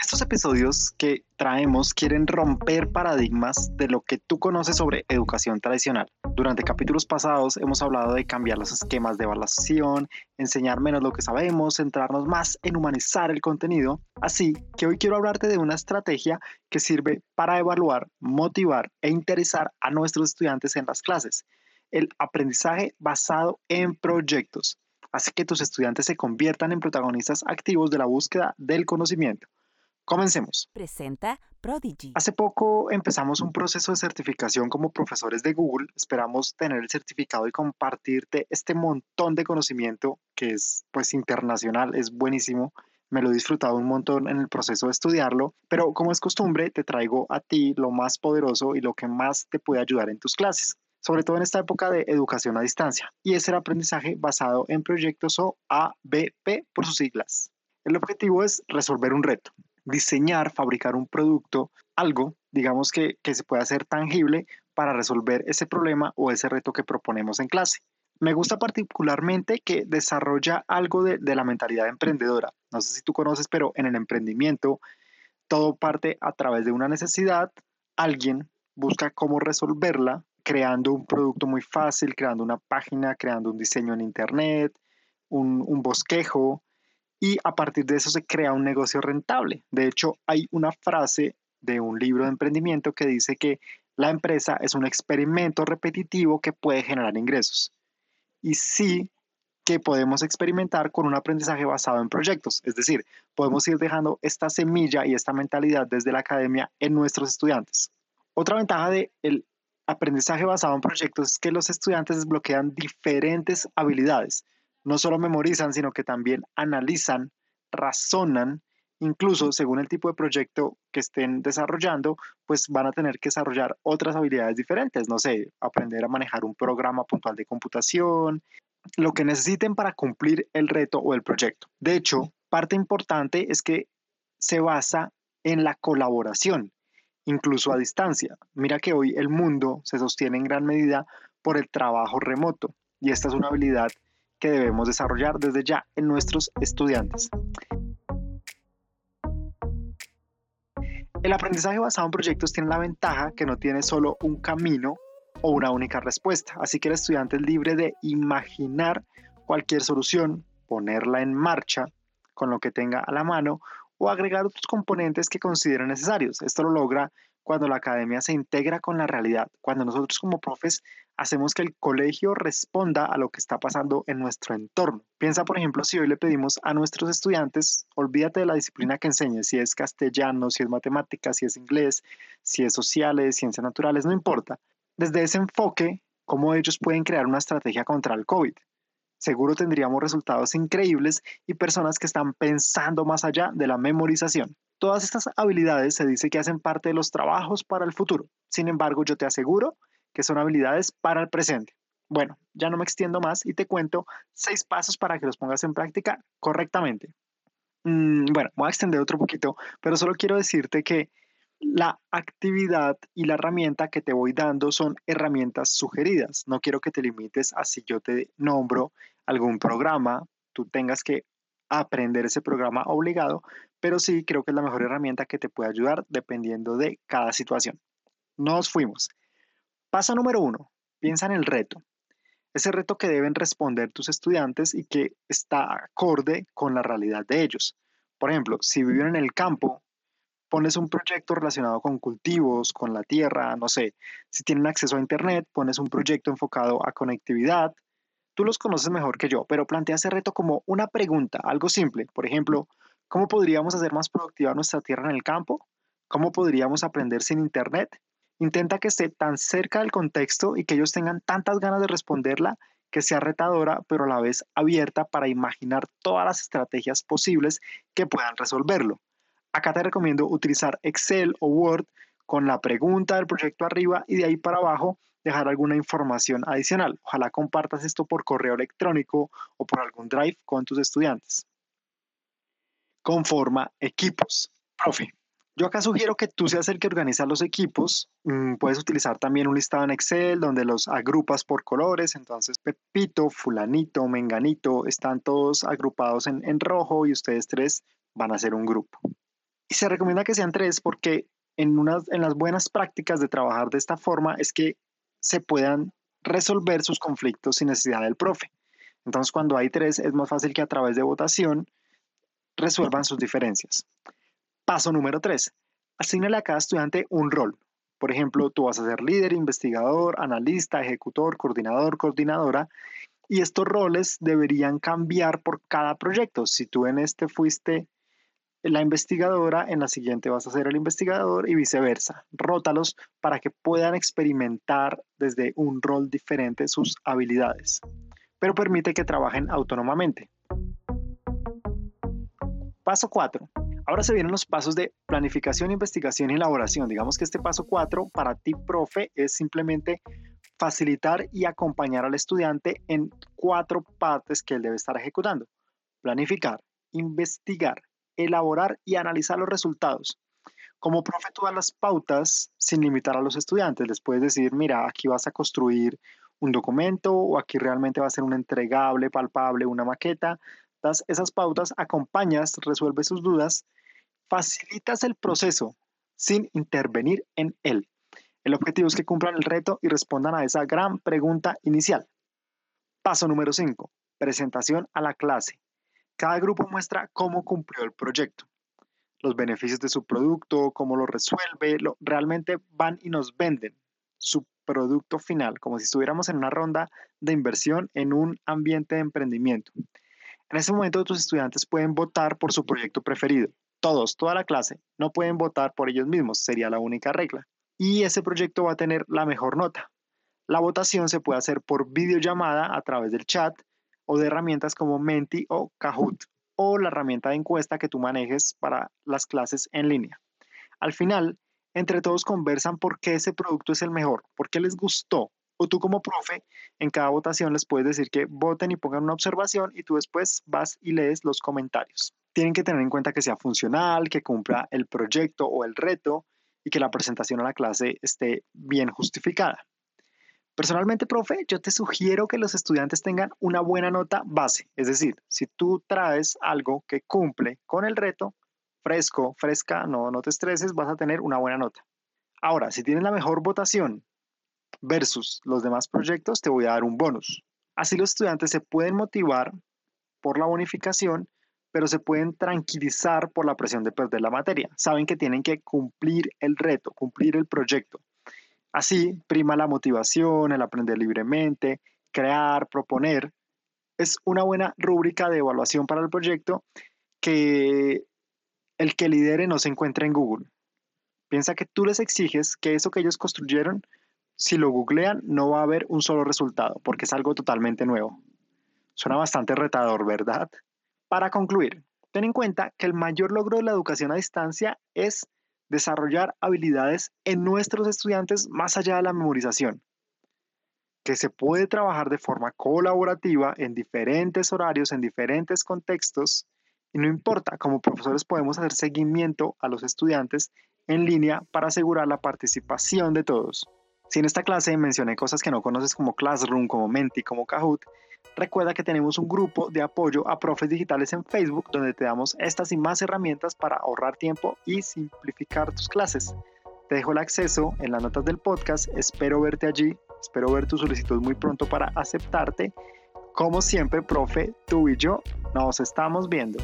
Estos episodios que traemos quieren romper paradigmas de lo que tú conoces sobre educación tradicional. Durante capítulos pasados hemos hablado de cambiar los esquemas de evaluación, enseñar menos lo que sabemos, centrarnos más en humanizar el contenido. Así que hoy quiero hablarte de una estrategia que sirve para evaluar, motivar e interesar a nuestros estudiantes en las clases. El aprendizaje basado en proyectos hace que tus estudiantes se conviertan en protagonistas activos de la búsqueda del conocimiento. Comencemos. Presenta Prodigy. Hace poco empezamos un proceso de certificación como profesores de Google. Esperamos tener el certificado y compartirte este montón de conocimiento que es pues internacional, es buenísimo. Me lo he disfrutado un montón en el proceso de estudiarlo, pero como es costumbre, te traigo a ti lo más poderoso y lo que más te puede ayudar en tus clases sobre todo en esta época de educación a distancia, y es el aprendizaje basado en proyectos o ABP por sus siglas. El objetivo es resolver un reto, diseñar, fabricar un producto, algo, digamos que, que se pueda hacer tangible para resolver ese problema o ese reto que proponemos en clase. Me gusta particularmente que desarrolla algo de, de, la mentalidad emprendedora. No sé si tú conoces, pero en el emprendimiento todo parte a través de una necesidad. Alguien busca cómo resolverla, creando un producto muy fácil, creando una página, creando un diseño en Internet, un, un bosquejo, y a partir de eso se crea un negocio rentable. De hecho, hay una frase de un libro de emprendimiento que dice que la empresa es un experimento repetitivo que puede generar ingresos. Y sí que podemos experimentar con un aprendizaje basado en proyectos, es decir, podemos ir dejando esta semilla y esta mentalidad desde la academia en nuestros estudiantes. Otra ventaja del aprendizaje basado en proyectos es que los estudiantes desbloquean diferentes habilidades no solo memorizan, sino que también analizan, razonan, incluso según el tipo de proyecto que estén desarrollando, pues van a tener que desarrollar otras habilidades diferentes, no sé, aprender a manejar un programa puntual de computación, lo que necesiten para cumplir el reto o el proyecto. De hecho, parte importante es que se basa en la colaboración, incluso a distancia. Mira que hoy el mundo se sostiene en gran medida por el trabajo remoto y esta es una habilidad que debemos desarrollar desde ya en nuestros estudiantes. El aprendizaje basado en proyectos tiene la ventaja que no tiene solo un camino o una única respuesta, así que el estudiante es libre de imaginar cualquier solución, ponerla en marcha con lo que tenga a la mano o agregar otros componentes que considere necesarios. Esto lo logra cuando la academia se integra con la realidad, cuando nosotros como profes hacemos que el colegio responda a lo que está pasando en nuestro entorno. Piensa, por ejemplo, si hoy le pedimos a nuestros estudiantes, olvídate de la disciplina que enseñes, si es castellano, si es matemáticas, si es inglés, si es sociales, ciencias naturales, no importa. Desde ese enfoque, cómo ellos pueden crear una estrategia contra el COVID. Seguro tendríamos resultados increíbles y personas que están pensando más allá de la memorización. Todas estas habilidades se dice que hacen parte de los trabajos para el futuro. Sin embargo, yo te aseguro que son habilidades para el presente. Bueno, ya no me extiendo más y te cuento seis pasos para que los pongas en práctica correctamente. Mm, bueno, voy a extender otro poquito, pero solo quiero decirte que la actividad y la herramienta que te voy dando son herramientas sugeridas. No quiero que te limites a si yo te nombro algún programa, tú tengas que aprender ese programa obligado, pero sí creo que es la mejor herramienta que te puede ayudar dependiendo de cada situación. Nos fuimos. Paso número uno, piensa en el reto. Ese reto que deben responder tus estudiantes y que está acorde con la realidad de ellos. Por ejemplo, si viven en el campo, pones un proyecto relacionado con cultivos, con la tierra, no sé. Si tienen acceso a Internet, pones un proyecto enfocado a conectividad, Tú los conoces mejor que yo, pero plantea ese reto como una pregunta, algo simple. Por ejemplo, ¿cómo podríamos hacer más productiva nuestra tierra en el campo? ¿Cómo podríamos aprender sin Internet? Intenta que esté tan cerca del contexto y que ellos tengan tantas ganas de responderla que sea retadora, pero a la vez abierta para imaginar todas las estrategias posibles que puedan resolverlo. Acá te recomiendo utilizar Excel o Word con la pregunta del proyecto arriba y de ahí para abajo dejar alguna información adicional. Ojalá compartas esto por correo electrónico o por algún drive con tus estudiantes. Conforma equipos. Profe, yo acá sugiero que tú seas el que organiza los equipos. Mm, puedes utilizar también un listado en Excel donde los agrupas por colores. Entonces, Pepito, Fulanito, Menganito están todos agrupados en, en rojo y ustedes tres van a ser un grupo. Y se recomienda que sean tres porque en, unas, en las buenas prácticas de trabajar de esta forma es que se puedan resolver sus conflictos sin necesidad del profe. Entonces, cuando hay tres, es más fácil que a través de votación resuelvan sus diferencias. Paso número tres. Asignale a cada estudiante un rol. Por ejemplo, tú vas a ser líder, investigador, analista, ejecutor, coordinador, coordinadora. Y estos roles deberían cambiar por cada proyecto. Si tú en este fuiste la investigadora, en la siguiente vas a ser el investigador y viceversa. Rótalos para que puedan experimentar desde un rol diferente sus habilidades, pero permite que trabajen autónomamente. Paso 4. Ahora se vienen los pasos de planificación, investigación y elaboración. Digamos que este paso 4 para ti, profe, es simplemente facilitar y acompañar al estudiante en cuatro partes que él debe estar ejecutando. Planificar, investigar, elaborar y analizar los resultados. Como profe, tú das las pautas sin limitar a los estudiantes. Les puedes decir, mira, aquí vas a construir un documento o aquí realmente va a ser un entregable, palpable, una maqueta. Das esas pautas, acompañas, resuelves sus dudas facilitas el proceso sin intervenir en él. El objetivo es que cumplan el reto y respondan a esa gran pregunta inicial. Paso número 5. Presentación a la clase. Cada grupo muestra cómo cumplió el proyecto, los beneficios de su producto, cómo lo resuelve, lo, realmente van y nos venden su producto final, como si estuviéramos en una ronda de inversión en un ambiente de emprendimiento. En ese momento tus estudiantes pueden votar por su proyecto preferido, todos, toda la clase, no pueden votar por ellos mismos, sería la única regla. Y ese proyecto va a tener la mejor nota. La votación se puede hacer por videollamada a través del chat o de herramientas como Menti o Kahoot o la herramienta de encuesta que tú manejes para las clases en línea. Al final, entre todos conversan por qué ese producto es el mejor, por qué les gustó. O tú como profe, en cada votación les puedes decir que voten y pongan una observación y tú después vas y lees los comentarios tienen que tener en cuenta que sea funcional, que cumpla el proyecto o el reto y que la presentación a la clase esté bien justificada. Personalmente, profe, yo te sugiero que los estudiantes tengan una buena nota base, es decir, si tú traes algo que cumple con el reto, fresco, fresca, no, no te estreses, vas a tener una buena nota. Ahora, si tienes la mejor votación versus los demás proyectos, te voy a dar un bonus. Así los estudiantes se pueden motivar por la bonificación pero se pueden tranquilizar por la presión de perder la materia. Saben que tienen que cumplir el reto, cumplir el proyecto. Así prima la motivación, el aprender libremente, crear, proponer. Es una buena rúbrica de evaluación para el proyecto que el que lidere no se encuentra en Google. Piensa que tú les exiges que eso que ellos construyeron, si lo googlean, no va a haber un solo resultado, porque es algo totalmente nuevo. Suena bastante retador, ¿verdad? Para concluir, ten en cuenta que el mayor logro de la educación a distancia es desarrollar habilidades en nuestros estudiantes más allá de la memorización, que se puede trabajar de forma colaborativa en diferentes horarios, en diferentes contextos, y no importa, como profesores podemos hacer seguimiento a los estudiantes en línea para asegurar la participación de todos. Si en esta clase mencioné cosas que no conoces como Classroom, como Menti, como Kahoot, recuerda que tenemos un grupo de apoyo a profes digitales en Facebook donde te damos estas y más herramientas para ahorrar tiempo y simplificar tus clases. Te dejo el acceso en las notas del podcast, espero verte allí, espero ver tu solicitud muy pronto para aceptarte. Como siempre, profe, tú y yo nos estamos viendo.